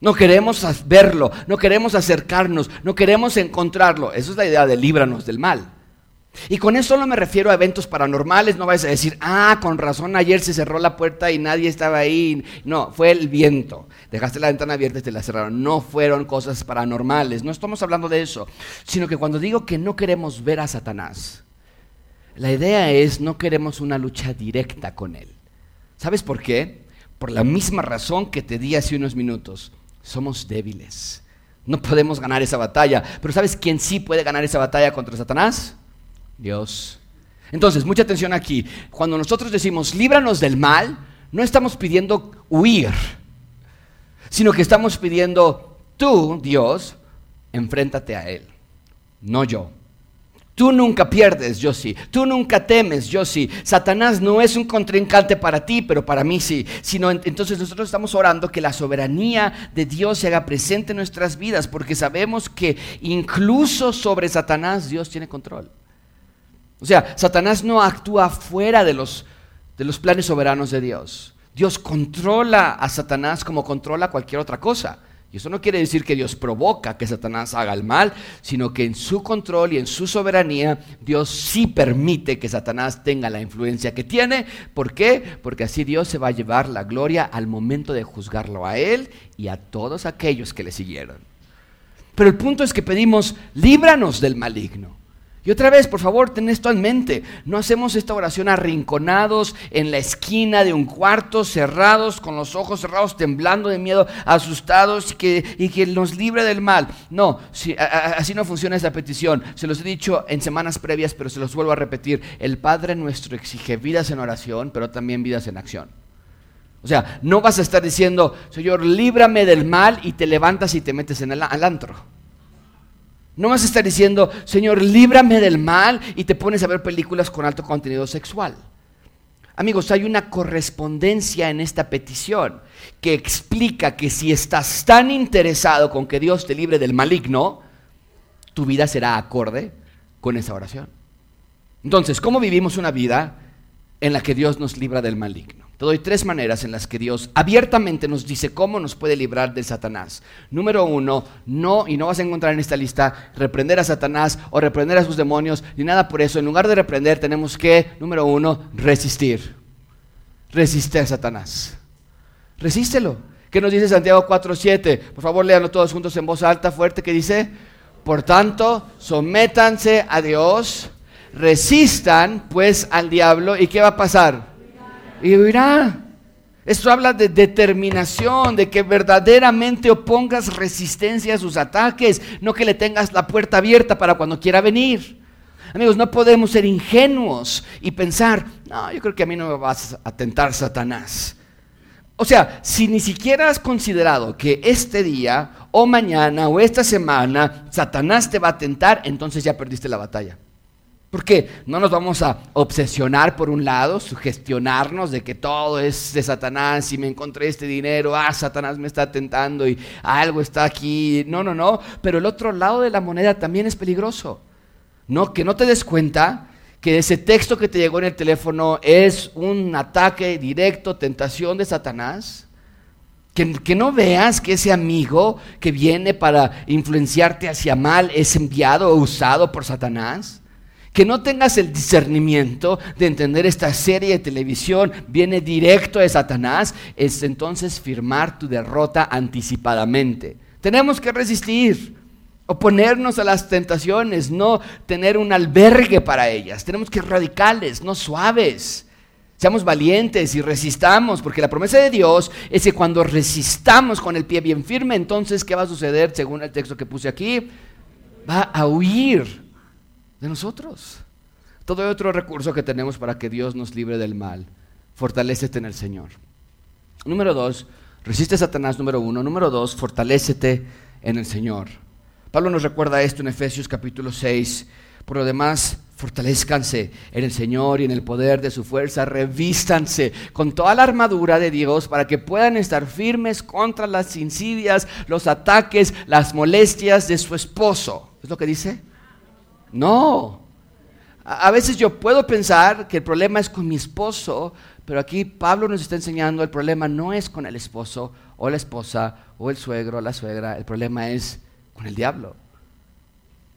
No queremos verlo, no queremos acercarnos, no queremos encontrarlo. Esa es la idea de líbranos del mal. Y con eso no me refiero a eventos paranormales, no vais a decir, ah, con razón ayer se cerró la puerta y nadie estaba ahí. No, fue el viento. Dejaste la ventana abierta y te la cerraron. No fueron cosas paranormales, no estamos hablando de eso. Sino que cuando digo que no queremos ver a Satanás, la idea es no queremos una lucha directa con él. ¿Sabes por qué? Por la misma razón que te di hace unos minutos. Somos débiles. No podemos ganar esa batalla. Pero ¿sabes quién sí puede ganar esa batalla contra Satanás? Dios. Entonces, mucha atención aquí. Cuando nosotros decimos, líbranos del mal, no estamos pidiendo huir, sino que estamos pidiendo, tú, Dios, enfréntate a Él, no yo. Tú nunca pierdes, yo sí. Tú nunca temes, yo sí. Satanás no es un contrincante para ti, pero para mí sí. Sino entonces nosotros estamos orando que la soberanía de Dios se haga presente en nuestras vidas, porque sabemos que incluso sobre Satanás Dios tiene control. O sea, Satanás no actúa fuera de los, de los planes soberanos de Dios. Dios controla a Satanás como controla cualquier otra cosa. Y eso no quiere decir que Dios provoca que Satanás haga el mal, sino que en su control y en su soberanía Dios sí permite que Satanás tenga la influencia que tiene. ¿Por qué? Porque así Dios se va a llevar la gloria al momento de juzgarlo a él y a todos aquellos que le siguieron. Pero el punto es que pedimos, líbranos del maligno. Y otra vez, por favor, ten esto en mente. No hacemos esta oración arrinconados en la esquina de un cuarto, cerrados, con los ojos cerrados, temblando de miedo, asustados y que, y que nos libre del mal. No, así no funciona esta petición. Se los he dicho en semanas previas, pero se los vuelvo a repetir. El Padre nuestro exige vidas en oración, pero también vidas en acción. O sea, no vas a estar diciendo, Señor, líbrame del mal y te levantas y te metes en el antro. No vas a estar diciendo, Señor, líbrame del mal y te pones a ver películas con alto contenido sexual. Amigos, hay una correspondencia en esta petición que explica que si estás tan interesado con que Dios te libre del maligno, tu vida será acorde con esa oración. Entonces, ¿cómo vivimos una vida en la que Dios nos libra del maligno? Te doy tres maneras en las que Dios abiertamente nos dice cómo nos puede librar de Satanás. Número uno, no, y no vas a encontrar en esta lista, reprender a Satanás o reprender a sus demonios, ni nada por eso. En lugar de reprender, tenemos que, número uno, resistir. Resiste a Satanás. Resístelo. ¿Qué nos dice Santiago 4.7? Por favor, léanlo todos juntos en voz alta, fuerte, que dice, por tanto, sométanse a Dios, resistan pues al diablo, ¿y qué va a pasar? Y huirá. Esto habla de determinación, de que verdaderamente opongas resistencia a sus ataques, no que le tengas la puerta abierta para cuando quiera venir. Amigos, no podemos ser ingenuos y pensar, no, yo creo que a mí no me vas a tentar Satanás. O sea, si ni siquiera has considerado que este día o mañana o esta semana Satanás te va a tentar, entonces ya perdiste la batalla. Porque no nos vamos a obsesionar por un lado, sugestionarnos de que todo es de Satanás y me encontré este dinero, ah, Satanás me está tentando y algo está aquí. No, no, no. Pero el otro lado de la moneda también es peligroso. No, que no te des cuenta que ese texto que te llegó en el teléfono es un ataque directo, tentación de Satanás. Que, que, no veas que ese amigo que viene para influenciarte hacia mal es enviado o usado por Satanás que no tengas el discernimiento de entender esta serie de televisión viene directo de Satanás, es entonces firmar tu derrota anticipadamente. Tenemos que resistir, oponernos a las tentaciones, no tener un albergue para ellas. Tenemos que ser radicales, no suaves. Seamos valientes y resistamos, porque la promesa de Dios es que cuando resistamos con el pie bien firme, entonces, ¿qué va a suceder según el texto que puse aquí? Va a huir de nosotros. Todo otro recurso que tenemos para que Dios nos libre del mal. Fortalécete en el Señor. Número dos, resiste a Satanás, número uno. Número dos, fortalécete en el Señor. Pablo nos recuerda esto en Efesios capítulo 6. Por lo demás, fortalezcanse en el Señor y en el poder de su fuerza, revístanse con toda la armadura de Dios para que puedan estar firmes contra las insidias, los ataques, las molestias de su esposo. ¿Es lo que dice? No. A veces yo puedo pensar que el problema es con mi esposo, pero aquí Pablo nos está enseñando el problema no es con el esposo o la esposa o el suegro o la suegra, el problema es con el diablo.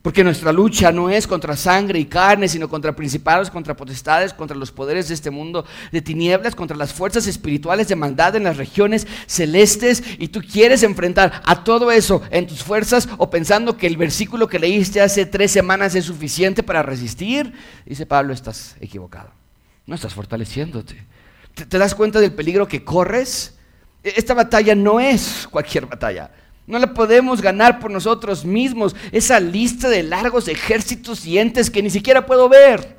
Porque nuestra lucha no es contra sangre y carne, sino contra principados, contra potestades, contra los poderes de este mundo de tinieblas, contra las fuerzas espirituales de maldad en las regiones celestes. Y tú quieres enfrentar a todo eso en tus fuerzas o pensando que el versículo que leíste hace tres semanas es suficiente para resistir. Dice Pablo, estás equivocado. No estás fortaleciéndote. ¿Te, das cuenta del peligro que corres? E, esta batalla no es cualquier batalla. No la podemos ganar por nosotros mismos. Esa lista de largos ejércitos y entes que ni siquiera puedo ver.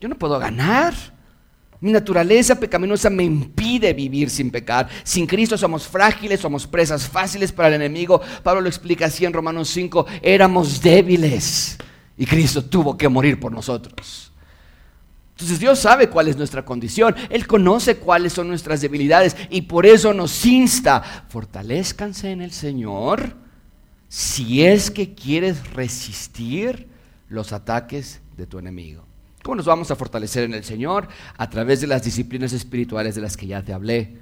Yo no puedo ganar. Mi naturaleza pecaminosa me impide vivir sin pecar. Sin Cristo somos frágiles, somos presas fáciles para el enemigo. Pablo lo explica así en Romanos 5. Éramos débiles y Cristo tuvo que morir por nosotros. Entonces Dios sabe cuál es nuestra condición, Él conoce cuáles son nuestras debilidades y por eso nos insta, fortalezcanse en el Señor si es que quieres resistir los ataques de tu enemigo. ¿Cómo nos vamos a fortalecer en el Señor? A través de las disciplinas espirituales de las que ya te hablé.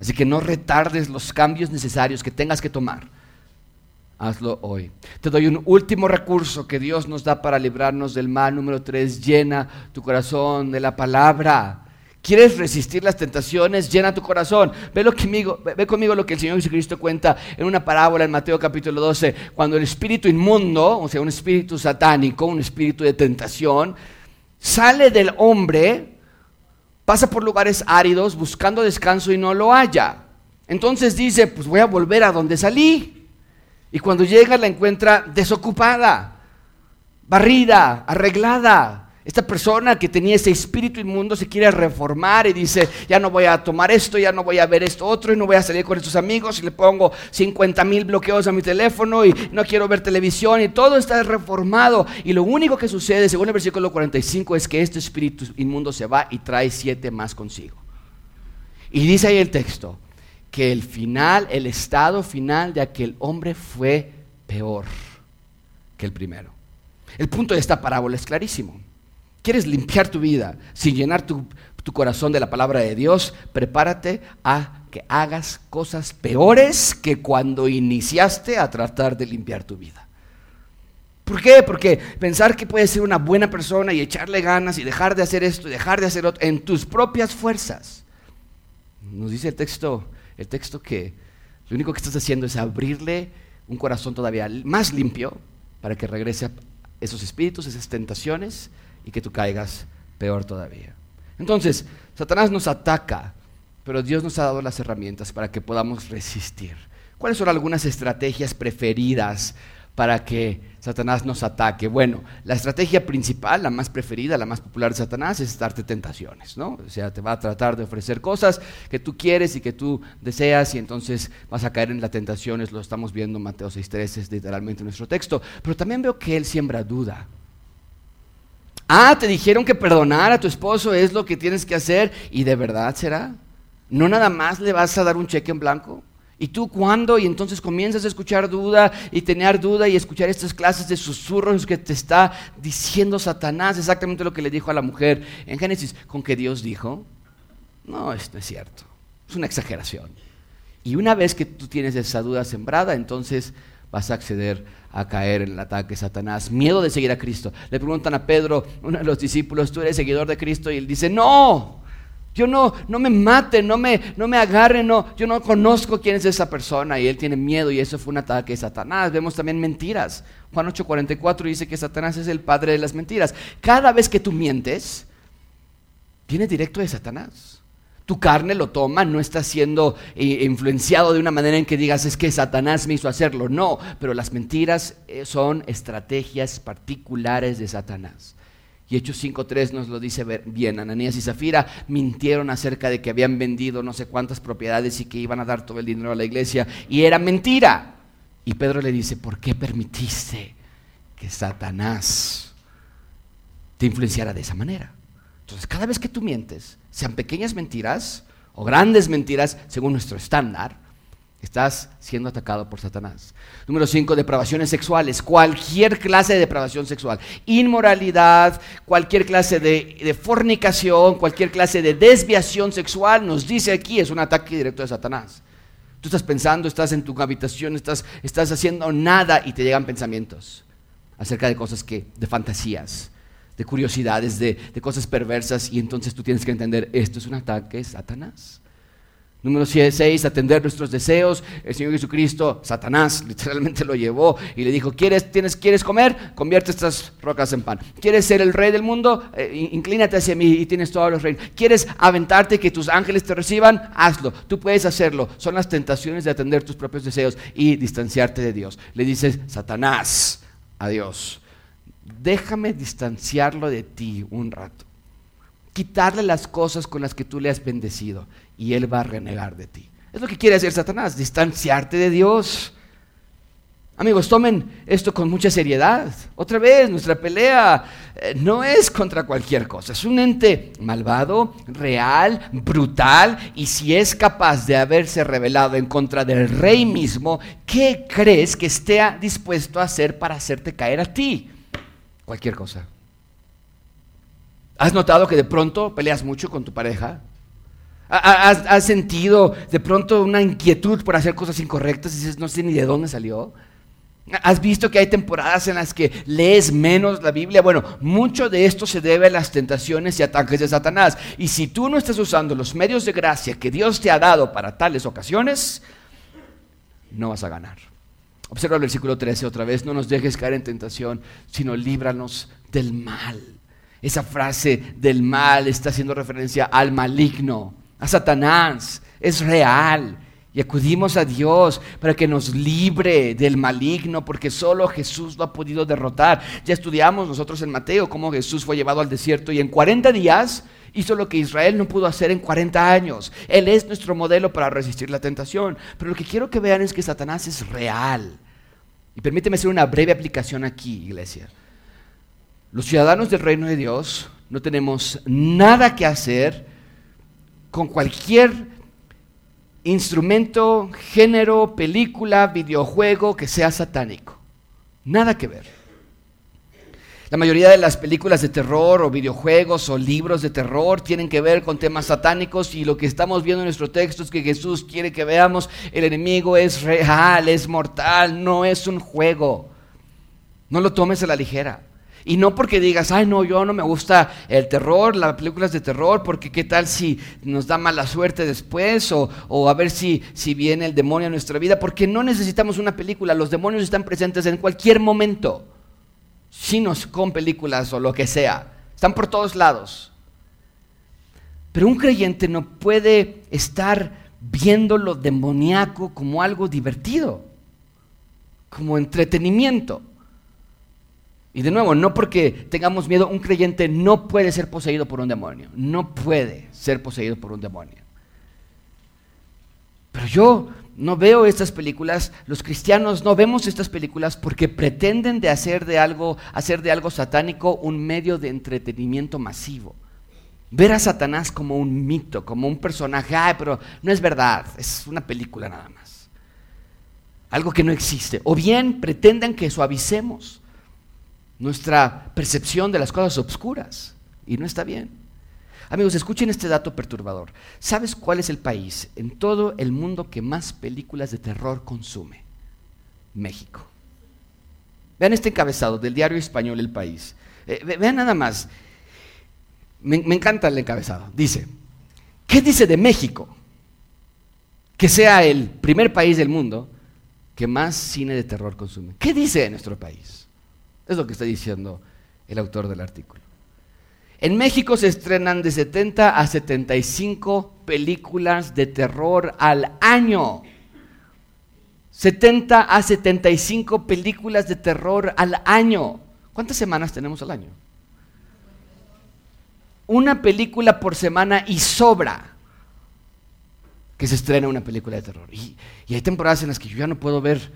Así que no retardes los cambios necesarios que tengas que tomar hazlo hoy. Te doy un último recurso que Dios nos da para librarnos del mal. Número tres, llena tu corazón de la palabra. ¿Quieres resistir las tentaciones? Llena tu corazón. Ve, lo conmigo, ve conmigo lo que el Señor Jesucristo cuenta en una parábola en Mateo capítulo 12, cuando el espíritu inmundo, o sea, un espíritu satánico, un espíritu de tentación, sale del hombre, pasa por lugares áridos buscando descanso y no lo halla. Entonces dice, pues voy a volver a donde salí. Y cuando llega la encuentra desocupada, barrida, arreglada. Esta persona que tenía ese espíritu inmundo se quiere reformar y dice, ya no voy a tomar esto, ya no voy a ver esto otro y no voy a salir con estos amigos y le pongo 50 mil bloqueos a mi teléfono y no quiero ver televisión y todo está reformado. Y lo único que sucede, según el versículo 45, es que este espíritu inmundo se va y trae siete más consigo. Y dice ahí el texto, que el final, el estado final de aquel hombre fue peor que el primero. El punto de esta parábola es clarísimo. ¿Quieres limpiar tu vida sin llenar tu, tu corazón de la palabra de Dios? Prepárate a que hagas cosas peores que cuando iniciaste a tratar de limpiar tu vida. ¿Por qué? Porque pensar que puedes ser una buena persona y echarle ganas y dejar de hacer esto y dejar de hacer otro en tus propias fuerzas. Nos dice el texto el texto que lo único que estás haciendo es abrirle un corazón todavía más limpio para que regrese esos espíritus, esas tentaciones y que tú caigas peor todavía. Entonces, Satanás nos ataca, pero Dios nos ha dado las herramientas para que podamos resistir. ¿Cuáles son algunas estrategias preferidas para que Satanás nos ataque. Bueno, la estrategia principal, la más preferida, la más popular de Satanás es darte tentaciones, ¿no? O sea, te va a tratar de ofrecer cosas que tú quieres y que tú deseas y entonces vas a caer en las tentaciones, lo estamos viendo en Mateo 6.3, es literalmente nuestro texto. Pero también veo que él siembra duda. Ah, te dijeron que perdonar a tu esposo es lo que tienes que hacer y de verdad será. ¿No nada más le vas a dar un cheque en blanco? ¿Y tú cuándo? Y entonces comienzas a escuchar duda y tener duda y escuchar estas clases de susurros que te está diciendo Satanás, exactamente lo que le dijo a la mujer en Génesis, con que Dios dijo, no, esto es cierto, es una exageración. Y una vez que tú tienes esa duda sembrada, entonces vas a acceder a caer en el ataque de Satanás. Miedo de seguir a Cristo. Le preguntan a Pedro, uno de los discípulos, ¿tú eres seguidor de Cristo? Y él dice, no, yo no, no me mate, no me, no me agarre, no, yo no conozco quién es esa persona y él tiene miedo y eso fue un ataque de Satanás. Vemos también mentiras. Juan 8:44 dice que Satanás es el padre de las mentiras. Cada vez que tú mientes, viene directo de Satanás. Tu carne lo toma, no está siendo eh, influenciado de una manera en que digas es que Satanás me hizo hacerlo. No, pero las mentiras eh, son estrategias particulares de Satanás. Y Hechos 5.3 nos lo dice bien. Ananías y Zafira mintieron acerca de que habían vendido no sé cuántas propiedades y que iban a dar todo el dinero a la iglesia. Y era mentira. Y Pedro le dice, ¿por qué permitiste que Satanás te influenciara de esa manera? Entonces, cada vez que tú mientes, sean pequeñas mentiras o grandes mentiras, según nuestro estándar, Estás siendo atacado por Satanás. Número 5, depravaciones sexuales. Cualquier clase de depravación sexual. Inmoralidad, cualquier clase de, fornicación, cualquier clase de desviación sexual, nos dice aquí, es un ataque directo de Satanás. Tú estás pensando, estás en tu habitación, estás, estás haciendo nada y te llegan pensamientos acerca de cosas que, de fantasías, de curiosidades, de, de cosas perversas y entonces tú tienes que entender, esto es un ataque de Satanás. Número 6, atender nuestros deseos. El Señor Jesucristo, Satanás, [LAUGHS] literalmente lo llevó y le dijo, ¿quieres, tienes, ¿quieres comer? Convierte estas rocas en pan. ¿Quieres ser el rey del mundo? Eh, inclínate hacia mí y tienes todos los reinos. ¿Quieres aventarte y que tus ángeles te reciban? Hazlo. Tú puedes hacerlo. Son las tentaciones de atender tus propios deseos y distanciarte de Dios. Le dices, Satanás, a Dios, déjame distanciarlo de ti un rato quitarle las cosas con las que tú le has bendecido y él va a renegar de ti. Es lo que quiere hacer Satanás, distanciarte de Dios. Amigos, tomen esto con mucha seriedad. Otra vez, nuestra pelea eh, no es contra cualquier cosa. Es un ente malvado, real, brutal, y si es capaz de haberse rebelado en contra del rey mismo, ¿qué crees que esté dispuesto a hacer para hacerte caer a ti? Cualquier cosa. ¿Has notado que de pronto peleas mucho con tu pareja? ¿Has, sentido de pronto una inquietud por hacer cosas incorrectas y dices, no sé ni de dónde salió? ¿Has visto que hay temporadas en las que lees menos la Biblia? Bueno, mucho de esto se debe a las tentaciones y ataques de Satanás. Y si tú no estás usando los medios de gracia que Dios te ha dado para tales ocasiones, no vas a ganar. Observa el versículo 13 otra vez, no nos dejes caer en tentación, sino líbranos del mal. Esa frase del mal está haciendo referencia al maligno, a Satanás. Es real. Y acudimos a Dios para que nos libre del maligno, porque solo Jesús lo ha podido derrotar. Ya estudiamos nosotros en Mateo cómo Jesús fue llevado al desierto y en 40 días hizo lo que Israel no pudo hacer en 40 años. Él es nuestro modelo para resistir la tentación. Pero lo que quiero que vean es que Satanás es real. Y permíteme hacer una breve aplicación aquí, iglesia. Los ciudadanos del reino de Dios no tenemos nada que hacer con cualquier instrumento, género, película, videojuego que sea satánico. Nada que ver. La mayoría de las películas de terror o videojuegos o libros de terror tienen que ver con temas satánicos y lo que estamos viendo en nuestro texto es que Jesús quiere que veamos el enemigo es real, es mortal, no es un juego. No lo tomes a la ligera. Y no porque digas, ay, no, yo no me gusta el terror, las películas de terror, porque qué tal si nos da mala suerte después, o, a ver si, si viene el demonio a nuestra vida, porque no necesitamos una película, los demonios están presentes en cualquier momento, nos con películas o lo que sea, están por todos lados. Pero un creyente no puede estar viendo lo demoníaco como algo divertido, como entretenimiento. Y de nuevo, no porque tengamos miedo, un creyente no puede ser poseído por un demonio. No puede ser poseído por un demonio. Pero yo no veo estas películas, los cristianos no vemos estas películas porque pretenden de hacer de algo, hacer de algo satánico un medio de entretenimiento masivo. Ver a Satanás como un mito, como un personaje, pero no es verdad, es una película nada más. Algo que no existe. O bien pretenden que suavicemos nuestra percepción de las cosas obscuras. Y no está bien. Amigos, escuchen este dato perturbador. ¿Sabes cuál es el país en todo el mundo que más películas de terror consume? México. Vean este encabezado del diario español El País. Eh, vean nada más. Me, me encanta el encabezado. Dice, ¿qué dice de México? Que sea el primer país del mundo que más cine de terror consume. ¿Qué dice de nuestro país? Es lo que está diciendo el autor del artículo. En México se estrenan de 70 a 75 películas de terror al año. 70 a 75 películas de terror al año. ¿Cuántas semanas tenemos al año? Una película por semana y sobra que se estrena una película de terror. Y, hay temporadas en las que yo ya no puedo ver,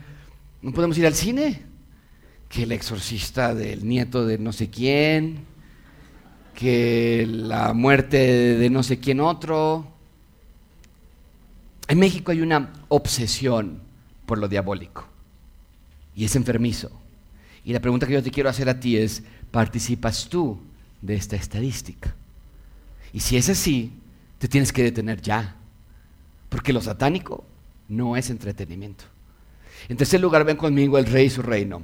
no podemos ir al cine. Que el exorcista del nieto de no sé quién, que la muerte de no sé quién otro. En México hay una obsesión por lo diabólico y es enfermizo. Y la pregunta que yo te quiero hacer a ti es, ¿participas tú de esta estadística? Y si es así, te tienes que detener ya, porque lo satánico no es entretenimiento. En tercer lugar, ven conmigo el rey y su reino.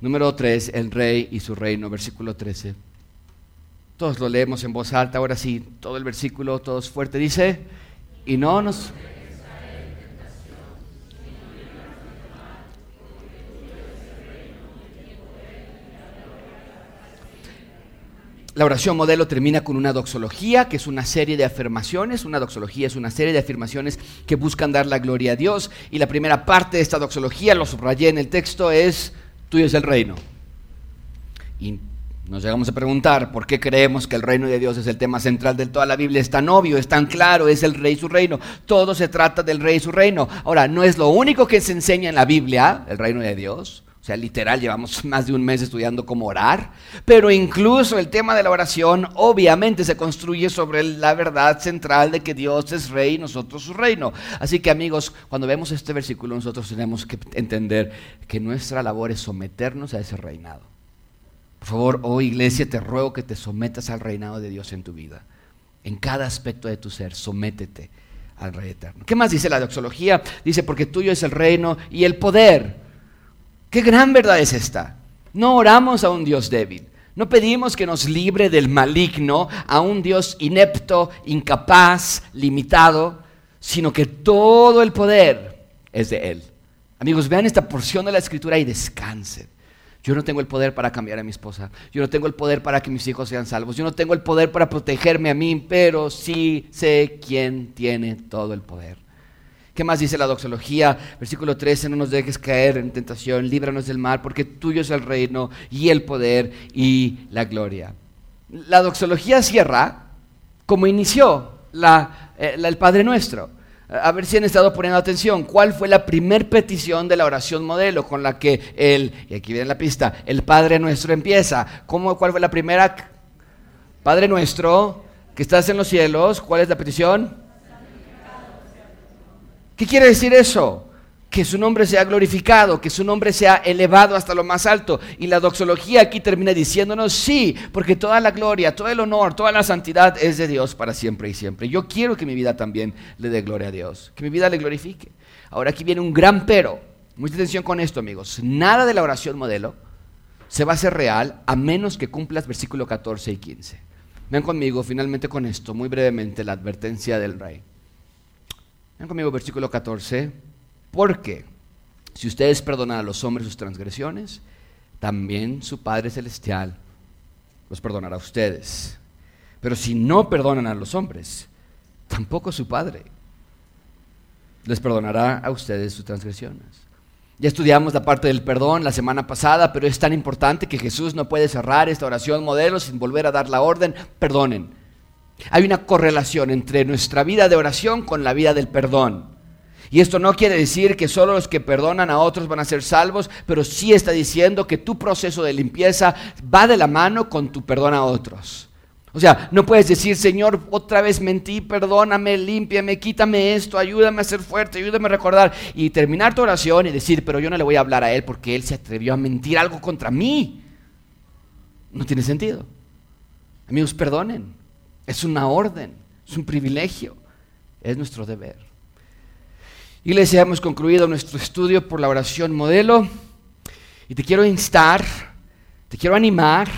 Número tres, el rey y su reino, versículo 13. Todos lo leemos en voz alta, ahora sí, todo el versículo, todos fuerte, dice, y no nos... La oración modelo termina con una doxología, que es una serie de afirmaciones. Una doxología es una serie de afirmaciones que buscan dar la gloria a Dios. Y la primera parte de esta doxología, lo subrayé en el texto, es, tuyo es el reino. Y nos llegamos a preguntar por qué creemos que el reino de Dios es el tema central de toda la Biblia. Es tan obvio, es tan claro, es el rey y su reino. Todo se trata del rey y su reino. Ahora, no es lo único que se enseña en la Biblia, el reino de Dios. O sea, literal, llevamos [LAUGHS] más de un mes estudiando cómo orar. Pero incluso el tema de la oración obviamente se construye sobre la verdad central de que Dios es rey y nosotros su reino. Así que amigos, cuando vemos este versículo nosotros tenemos que entender que nuestra labor es someternos a ese reinado. Por favor, oh iglesia, te ruego que te sometas al reinado de Dios en tu vida. En cada aspecto de tu ser, sométete al Rey eterno. ¿Qué más dice la doxología? Dice, porque tuyo es el reino y el poder. ¿Qué gran verdad es esta? No oramos a un Dios débil. No pedimos que nos libre del maligno, a un Dios inepto, incapaz, limitado, sino que todo el poder es de Él. Amigos, vean esta porción de la escritura y descansen. Yo no tengo el poder para cambiar a mi esposa. Yo no tengo el poder para que mis hijos sean salvos. Yo no tengo el poder para protegerme a mí, pero sí sé quién tiene todo el poder. ¿Qué más dice la doxología? Versículo 13, no nos dejes caer en tentación, líbranos del mal, porque tuyo es el reino y el poder y la gloria. La doxología cierra como inició eh, el Padre Nuestro a ver si han estado poniendo atención, ¿cuál fue la primer petición de la oración modelo con la que el, y aquí viene la pista, el Padre Nuestro empieza? ¿Cómo, ¿Cuál fue la primera? Padre Nuestro, que estás en los cielos, ¿cuál es la petición? ¿Qué quiere decir eso? que su nombre sea glorificado, que su nombre sea elevado hasta lo más alto. Y la doxología aquí termina diciéndonos, sí, porque toda la gloria, todo el honor, toda la santidad es de Dios para siempre y siempre. Yo quiero que mi vida también le dé gloria a Dios, que mi vida le glorifique. Ahora aquí viene un gran pero. Mucha atención con esto, amigos. Nada de la oración modelo se va a hacer real a menos que cumplas versículo 14 y 15. Ven conmigo finalmente con esto, muy brevemente, la advertencia del rey. Ven conmigo versículo 14. Porque si ustedes perdonan a los hombres sus transgresiones, también su Padre Celestial los perdonará a ustedes. Pero si no perdonan a los hombres, tampoco su Padre les perdonará a ustedes sus transgresiones. Ya estudiamos la parte del perdón la semana pasada, pero es tan importante que Jesús no puede cerrar esta oración modelo sin volver a dar la orden, perdonen. Hay una correlación entre nuestra vida de oración con la vida del perdón. Y esto no quiere decir que solo los que perdonan a otros van a ser salvos, pero sí está diciendo que tu proceso de limpieza va de la mano con tu perdón a otros. O sea, no puedes decir, Señor, otra vez mentí, perdóname, límpiame, quítame esto, ayúdame a ser fuerte, ayúdame a recordar. Y terminar tu oración y decir, pero yo no le voy a hablar a Él porque Él se atrevió a mentir algo contra mí. No tiene sentido. Amigos, perdonen. Es una orden, es un privilegio, es nuestro deber. Iglesia, hemos concluido nuestro estudio por la oración modelo y te quiero instar, te quiero animar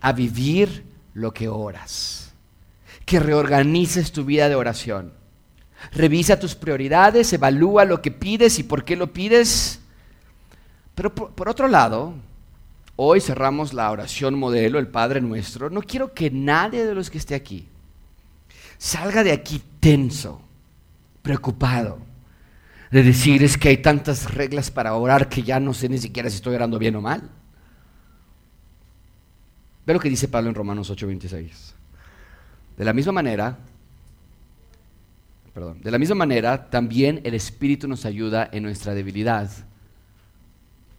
a vivir lo que oras. Que reorganices tu vida de oración. Revisa tus prioridades, evalúa lo que pides y por qué lo pides. Pero por, otro lado, hoy cerramos la oración modelo, el Padre Nuestro, no quiero que nadie de los que esté aquí salga de aquí tenso, preocupado, de decir es que hay tantas reglas para orar que ya no sé ni siquiera si estoy orando bien o mal. Ve lo que dice Pablo en Romanos 8:26. De la misma manera, perdón, de la misma manera también el Espíritu nos ayuda en nuestra debilidad.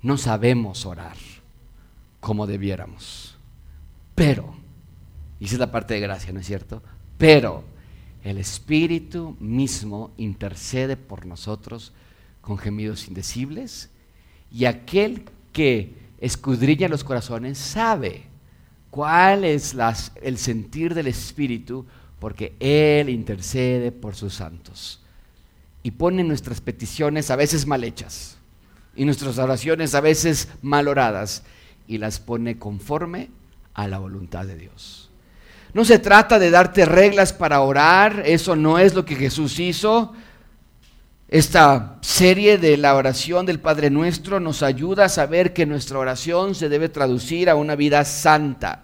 No sabemos orar como debiéramos. Pero, y esa es la parte de gracia, ¿no es cierto? Pero el Espíritu mismo intercede por nosotros con gemidos indecibles y aquel que escudriña los corazones sabe cuál es el sentir del Espíritu porque Él intercede por sus santos y pone nuestras peticiones a veces mal hechas y nuestras oraciones a veces mal oradas y las pone conforme a la voluntad de Dios. No se trata de darte reglas para orar, eso no es lo que Jesús hizo. Esta serie de la oración del Padre Nuestro nos ayuda a saber que nuestra oración se debe traducir a una vida santa.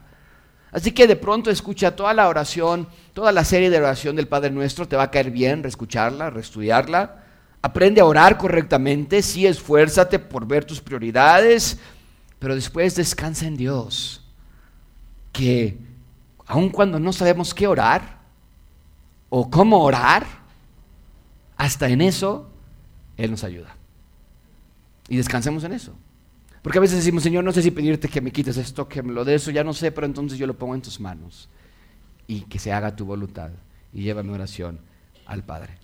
Así que de pronto escucha toda la oración, toda la serie de oración del Padre Nuestro, te va a caer bien reescucharla, reestudiarla. Aprende a orar correctamente, sí esfuérzate por ver tus prioridades, pero después descansa en Dios, que aun cuando no sabemos qué orar o cómo orar, hasta en eso Él nos ayuda. Y descansemos en eso. Porque a veces decimos, Señor, no sé si pedirte que me quites esto, que me lo de eso, ya no sé, pero entonces yo lo pongo en tus manos. Y que se haga tu voluntad. Y lleva mi oración al Padre.